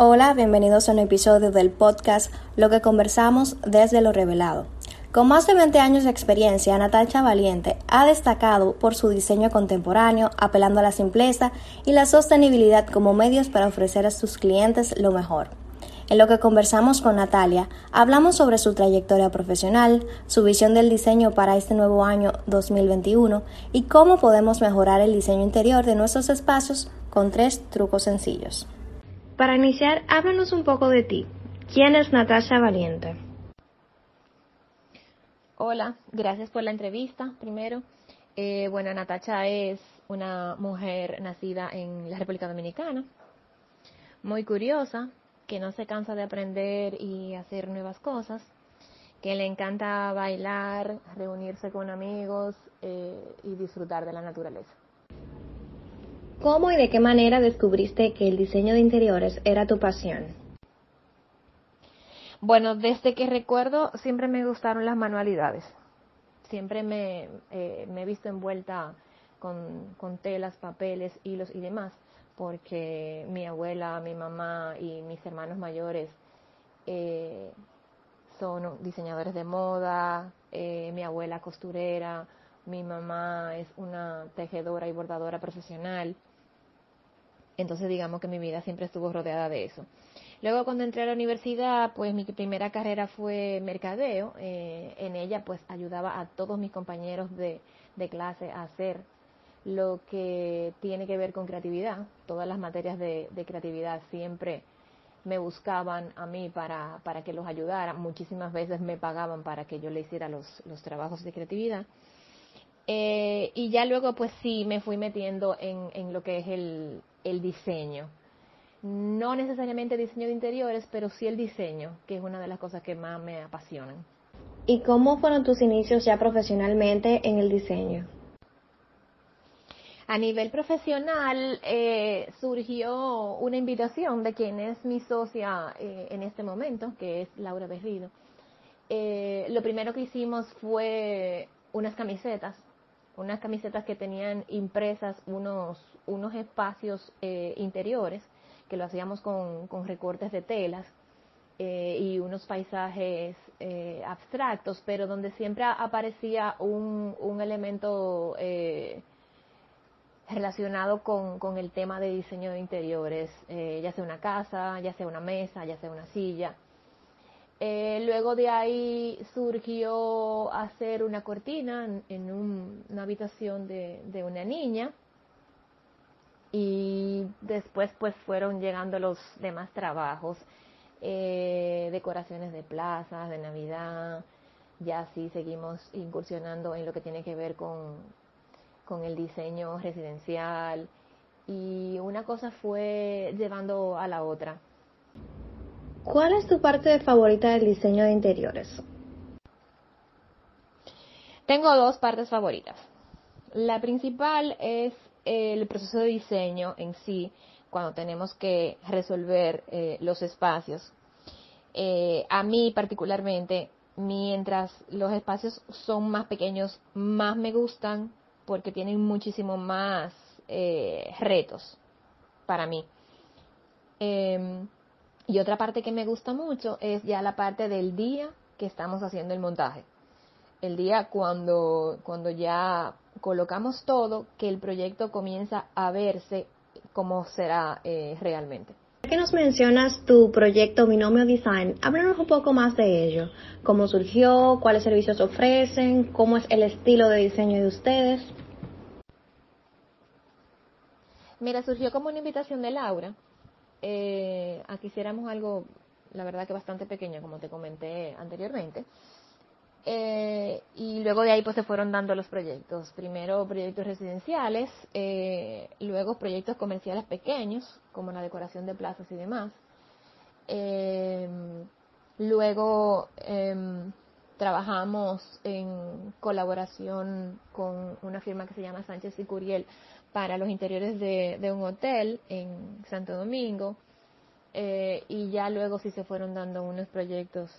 Hola, bienvenidos a un episodio del podcast Lo que conversamos desde lo revelado. Con más de 20 años de experiencia, Natasha Valiente ha destacado por su diseño contemporáneo, apelando a la simpleza y la sostenibilidad como medios para ofrecer a sus clientes lo mejor. En lo que conversamos con Natalia, hablamos sobre su trayectoria profesional, su visión del diseño para este nuevo año 2021 y cómo podemos mejorar el diseño interior de nuestros espacios con tres trucos sencillos. Para iniciar, háblanos un poco de ti. ¿Quién es Natasha Valiente? Hola, gracias por la entrevista. Primero, eh, bueno, Natasha es una mujer nacida en la República Dominicana, muy curiosa, que no se cansa de aprender y hacer nuevas cosas, que le encanta bailar, reunirse con amigos eh, y disfrutar de la naturaleza. ¿Cómo y de qué manera descubriste que el diseño de interiores era tu pasión? Bueno, desde que recuerdo siempre me gustaron las manualidades. Siempre me, eh, he visto envuelta con, telas, papeles, hilos y demás, porque mi abuela, mi mamá y mis hermanos mayores eh, son diseñadores de moda, eh, mi abuela costurera, mi mamá es una tejedora y bordadora profesional. Entonces digamos que mi vida siempre estuvo rodeada de eso. Luego cuando entré a la universidad, pues mi primera carrera fue mercadeo. Eh, en ella pues ayudaba a todos mis compañeros de, clase a hacer lo que tiene que ver con creatividad. Todas las materias de, creatividad siempre me buscaban a mí para, para, que los ayudara. Muchísimas veces me pagaban para que yo le hiciera los, los trabajos de creatividad. Eh, y ya luego pues sí me fui metiendo en, en lo que es el, el diseño. No necesariamente diseño de interiores, pero sí el diseño, que es una de las cosas que más me apasionan. ¿Y cómo fueron tus inicios ya profesionalmente en el diseño? A nivel profesional eh, surgió una invitación de quien es mi socia eh, en este momento, que es Laura Berrido. Eh, lo primero que hicimos fue unas camisetas unas camisetas que tenían impresas unos, unos espacios eh, interiores, que lo hacíamos con, con recortes de telas eh, y unos paisajes eh, abstractos, pero donde siempre aparecía un, un elemento relacionado con, con, el tema de diseño de interiores, ya sea una casa, ya sea una mesa, ya sea una silla. Eh, luego de ahí surgió hacer una cortina en, una habitación de, una niña. Y después pues fueron llegando los demás trabajos, eh, decoraciones de plazas, de Navidad, ya sí seguimos incursionando en lo que tiene que ver con, con el diseño residencial. Y una cosa fue llevando a la otra. ¿Cuál es tu parte favorita del diseño de interiores? Tengo dos partes favoritas. La principal es el proceso de diseño en sí, cuando tenemos que resolver eh, los espacios. Eh, a mí particularmente, mientras los espacios son más pequeños, más me gustan porque tienen muchísimo más eh, retos para mí. Y otra parte que me gusta mucho es ya la parte del día que estamos haciendo el montaje. El día cuando, cuando ya colocamos todo, que el proyecto comienza a verse como será eh, realmente. ¿Qué nos mencionas tu proyecto Binomio Design? Háblanos un poco más de ello. ¿Cómo surgió? ¿Cuáles servicios ofrecen? ¿Cómo es el estilo de diseño de ustedes? Mira, surgió como una invitación de Laura, eh, aquí hiciéramos algo, la verdad que bastante pequeño, como te comenté anteriormente. Eh, y luego de ahí pues se fueron dando los proyectos. Primero proyectos residenciales, eh, luego proyectos comerciales pequeños, como la decoración de plazas y demás. Eh, luego em, trabajamos en colaboración con una firma que se llama Sánchez y Curiel para los interiores de, un hotel en Santo Domingo eh, y ya luego sí se fueron dando unos proyectos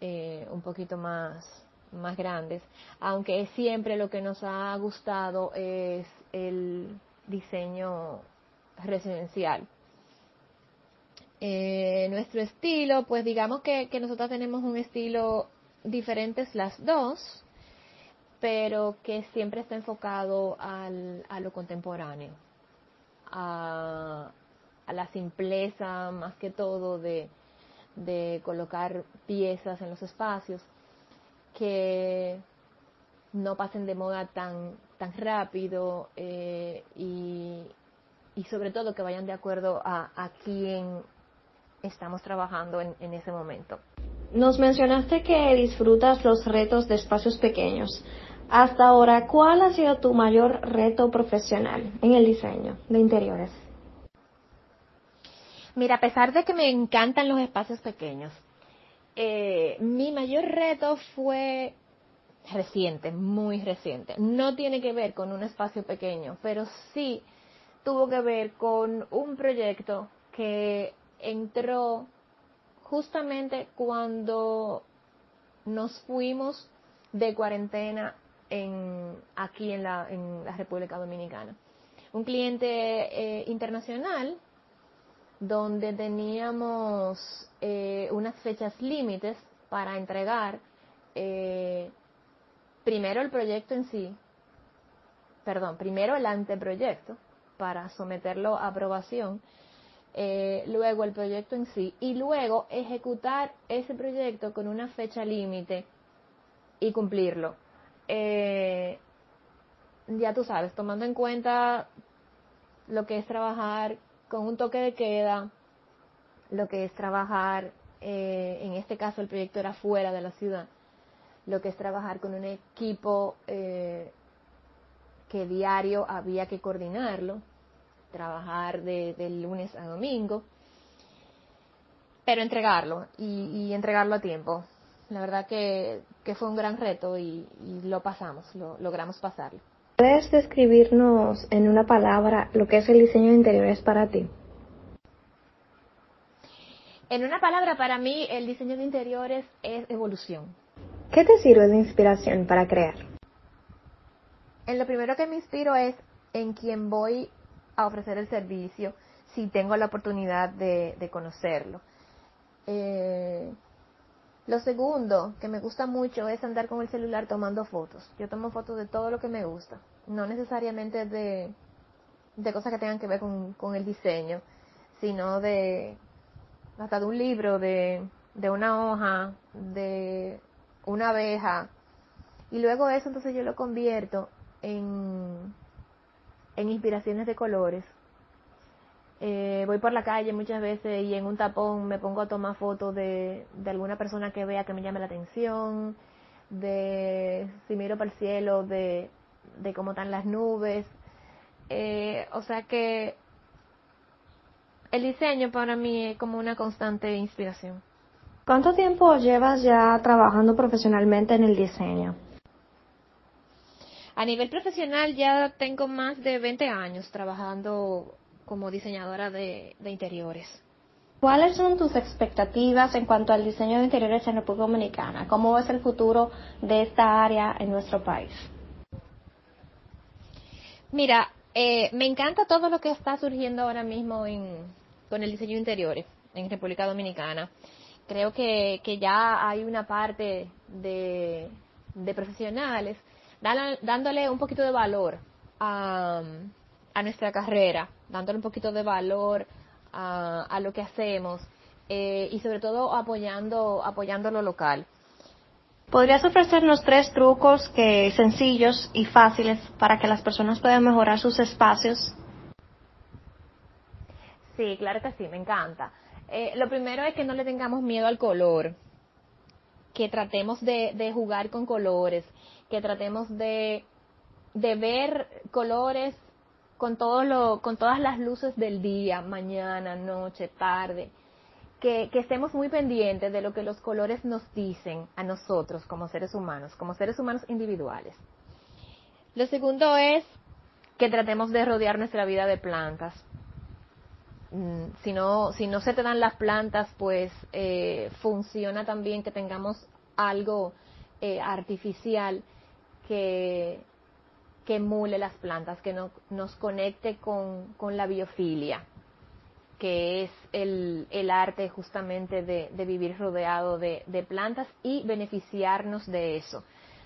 eh, un poquito más, más grandes, aunque siempre lo que nos ha gustado es el diseño residencial. Eh, nuestro estilo, pues digamos que, que nosotros tenemos un estilo diferentes las dos, pero que siempre está enfocado al, a lo contemporáneo, a, a, la simpleza más que todo de, de colocar piezas en los espacios que no pasen de moda tan, tan rápido eh, y, y, sobre todo que vayan de acuerdo a, a quién estamos trabajando en, en ese momento. Nos mencionaste que disfrutas los retos de espacios pequeños. Hasta ahora, ¿cuál ha sido tu mayor reto profesional en el diseño de interiores? Mira, a pesar de que me encantan los espacios pequeños, eh, mi mayor reto fue reciente, muy reciente. No tiene que ver con un espacio pequeño, pero sí tuvo que ver con un proyecto que entró justamente cuando nos fuimos de cuarentena en, aquí en la, en la República Dominicana. Un cliente eh, internacional donde teníamos eh, unas fechas límites para entregar eh, primero el proyecto en sí, perdón, primero el anteproyecto para someterlo a aprobación eh, luego el proyecto en sí y luego ejecutar ese proyecto con una fecha límite y cumplirlo. Eh, ya tú sabes, tomando en cuenta lo que es trabajar con un toque de queda, lo que es trabajar, eh, en este caso el proyecto era fuera de la ciudad, lo que es trabajar con un equipo que diario había que coordinarlo, trabajar de, lunes a domingo, pero entregarlo y, entregarlo a tiempo. La verdad que, fue un gran reto y, lo pasamos, lo logramos pasarlo. ¿Puedes describirnos en una palabra lo que es el diseño de interiores para ti? En una palabra, para mí el diseño de interiores es evolución. ¿Qué te sirve de inspiración para crear? En lo primero que me inspiro es en quien voy a ofrecer el servicio si tengo la oportunidad de, conocerlo. Eh, lo segundo que me gusta mucho es andar con el celular tomando fotos. Yo tomo fotos de todo lo que me gusta, no necesariamente de, de cosas que tengan que ver con, con, el diseño, sino de hasta de un libro, de, de una hoja, de una abeja. Y luego eso entonces yo lo convierto en en inspiraciones de colores. Eh, voy por la calle muchas veces y en un tapón me pongo a tomar fotos de, de alguna persona que vea que me llame la atención, de si miro para el cielo, de, de cómo están las nubes. Eh, o sea que el diseño para mí es como una constante inspiración. ¿Cuánto tiempo llevas ya trabajando profesionalmente en el diseño? A nivel profesional ya tengo más de 20 años trabajando como diseñadora de, interiores. ¿Cuáles son tus expectativas en cuanto al diseño de interiores en República Dominicana? ¿Cómo es el futuro de esta área en nuestro país? Mira, eh, me encanta todo lo que está surgiendo ahora mismo con el diseño de interiores en República Dominicana. Creo que, ya hay una parte de profesionales dándole un poquito de valor a, nuestra carrera, dándole un poquito de valor a, lo que hacemos eh, y sobre todo apoyando, apoyando lo local. ¿Podrías ofrecernos tres trucos que sencillos y fáciles para que las personas puedan mejorar sus espacios? Sí, claro que sí, me encanta. Eh, lo primero es que no le tengamos miedo al color, que tratemos de jugar con colores, que tratemos de, de ver colores con, todo lo, con todas las luces del día, mañana, noche, tarde, que, estemos muy pendientes de lo que los colores nos dicen a nosotros como seres humanos, como seres humanos individuales. Lo segundo es que tratemos de rodear nuestra vida de plantas. Mm, si no, si no se te dan las plantas, pues eh, funciona también que tengamos algo eh, artificial que, que emule las plantas, que no, nos conecte con, la biofilia. que es el, el arte justamente de, vivir rodeado de, de, plantas y beneficiarnos de eso,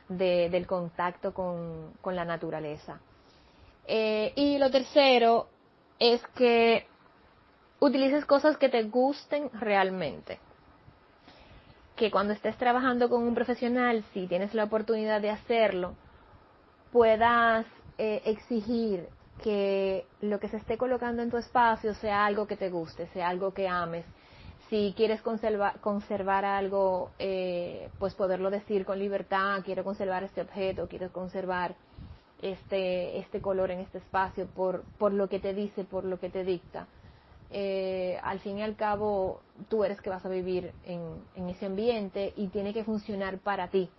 de, del contacto con, con la naturaleza. Eh, y lo tercero es que utilices cosas que te gusten realmente. Que cuando estés trabajando con un profesional, si tienes la oportunidad de hacerlo, puedas eh, exigir que lo que se esté colocando en tu espacio sea algo que te guste, sea algo que ames. Si quieres conservar, conservar algo, eh, pues poderlo decir con libertad, quiero conservar este objeto, quiero conservar este, este color en este espacio por, por lo que te dice, por lo que te dicta. Eh, al fin y al cabo, tú eres que vas a vivir en ese ambiente y tiene que funcionar para ti,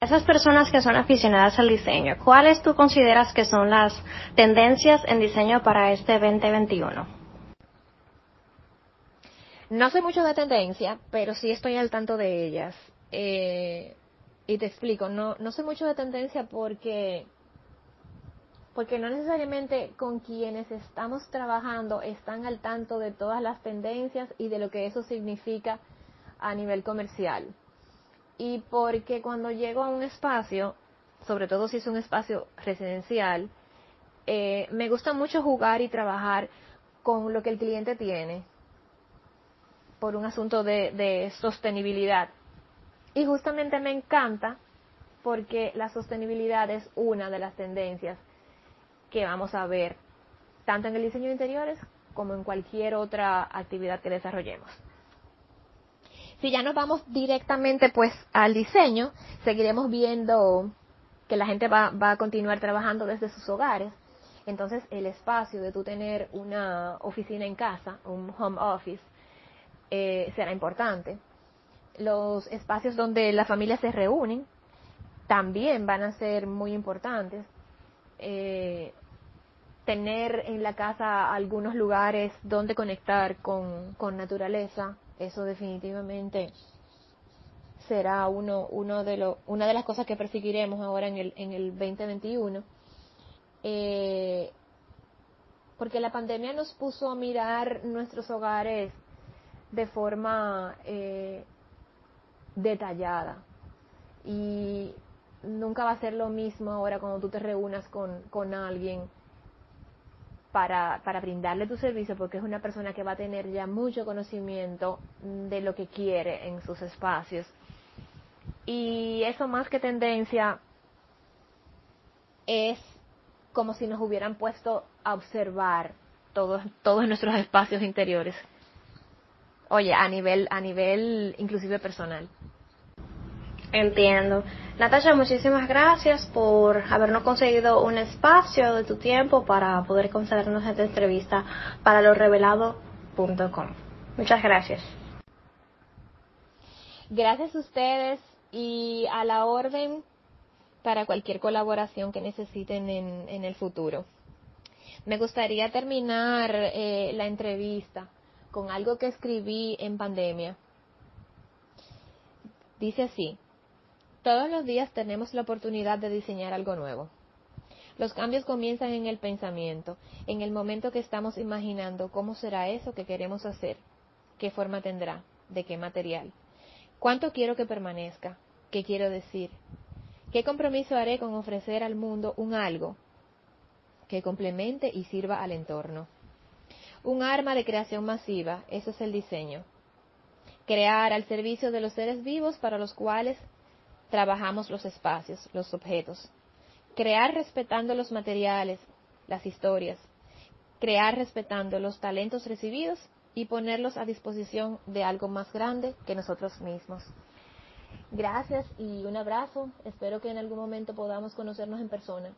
esas personas que son aficionadas al diseño, ¿cuáles tú consideras que son las tendencias en diseño para este 2021? No sé mucho de tendencia, pero sí estoy al tanto de ellas. Eh, y te explico, no, no sé mucho de tendencia porque, porque no necesariamente con quienes estamos trabajando están al tanto de todas las tendencias y de lo que eso significa a nivel comercial y porque cuando llego a un espacio, sobre todo si es un espacio residencial, eh, me gusta mucho jugar y trabajar con lo que el cliente tiene por un asunto de, de sostenibilidad. Y justamente me encanta porque la sostenibilidad es una de las tendencias que vamos a ver tanto en el diseño de interiores como en cualquier otra actividad que desarrollemos. Si ya nos vamos directamente pues al diseño, seguiremos viendo que la gente va, va a continuar trabajando desde sus hogares. Entonces el espacio de tú tener una oficina en casa, un home office, eh, será importante. Los espacios donde las familias se reúnen también van a ser muy importantes. Eh, tener en la casa algunos lugares donde conectar con, con naturaleza, eso definitivamente será uno, uno de lo, una de las cosas que perseguiremos ahora en el, en el 2021. Eh, porque la pandemia nos puso a mirar nuestros hogares de forma eh, detallada. Y nunca va a ser lo mismo ahora cuando tú te reúnas con, con alguien para, para brindarle tu servicio porque es una persona que va a tener ya mucho conocimiento de lo que quiere en sus espacios. Y eso más que tendencia es como si nos hubieran puesto a observar todos, todos nuestros espacios interiores. Oye, a nivel, a nivel inclusive personal. Entiendo. Natasha, muchísimas gracias por habernos conseguido un espacio de tu tiempo para poder concedernos esta entrevista para losrevelados.com. Muchas gracias. Gracias a ustedes y a la orden para cualquier colaboración que necesiten en, en el futuro. Me gustaría terminar eh, la entrevista con algo que escribí en pandemia. Dice así, todos los días tenemos la oportunidad de diseñar algo nuevo. Los cambios comienzan en el pensamiento, en el momento que estamos imaginando cómo será eso que queremos hacer, qué forma tendrá, de qué material, cuánto quiero que permanezca, qué quiero decir, qué compromiso haré con ofrecer al mundo un algo que complemente y sirva al entorno. Un arma de creación masiva, eso es el diseño. Crear al servicio de los seres vivos para los cuales trabajamos los espacios, los objetos. Crear respetando los materiales, las historias. Crear respetando los talentos recibidos y ponerlos a disposición de algo más grande que nosotros mismos. Gracias y un abrazo. Espero que en algún momento podamos conocernos en persona.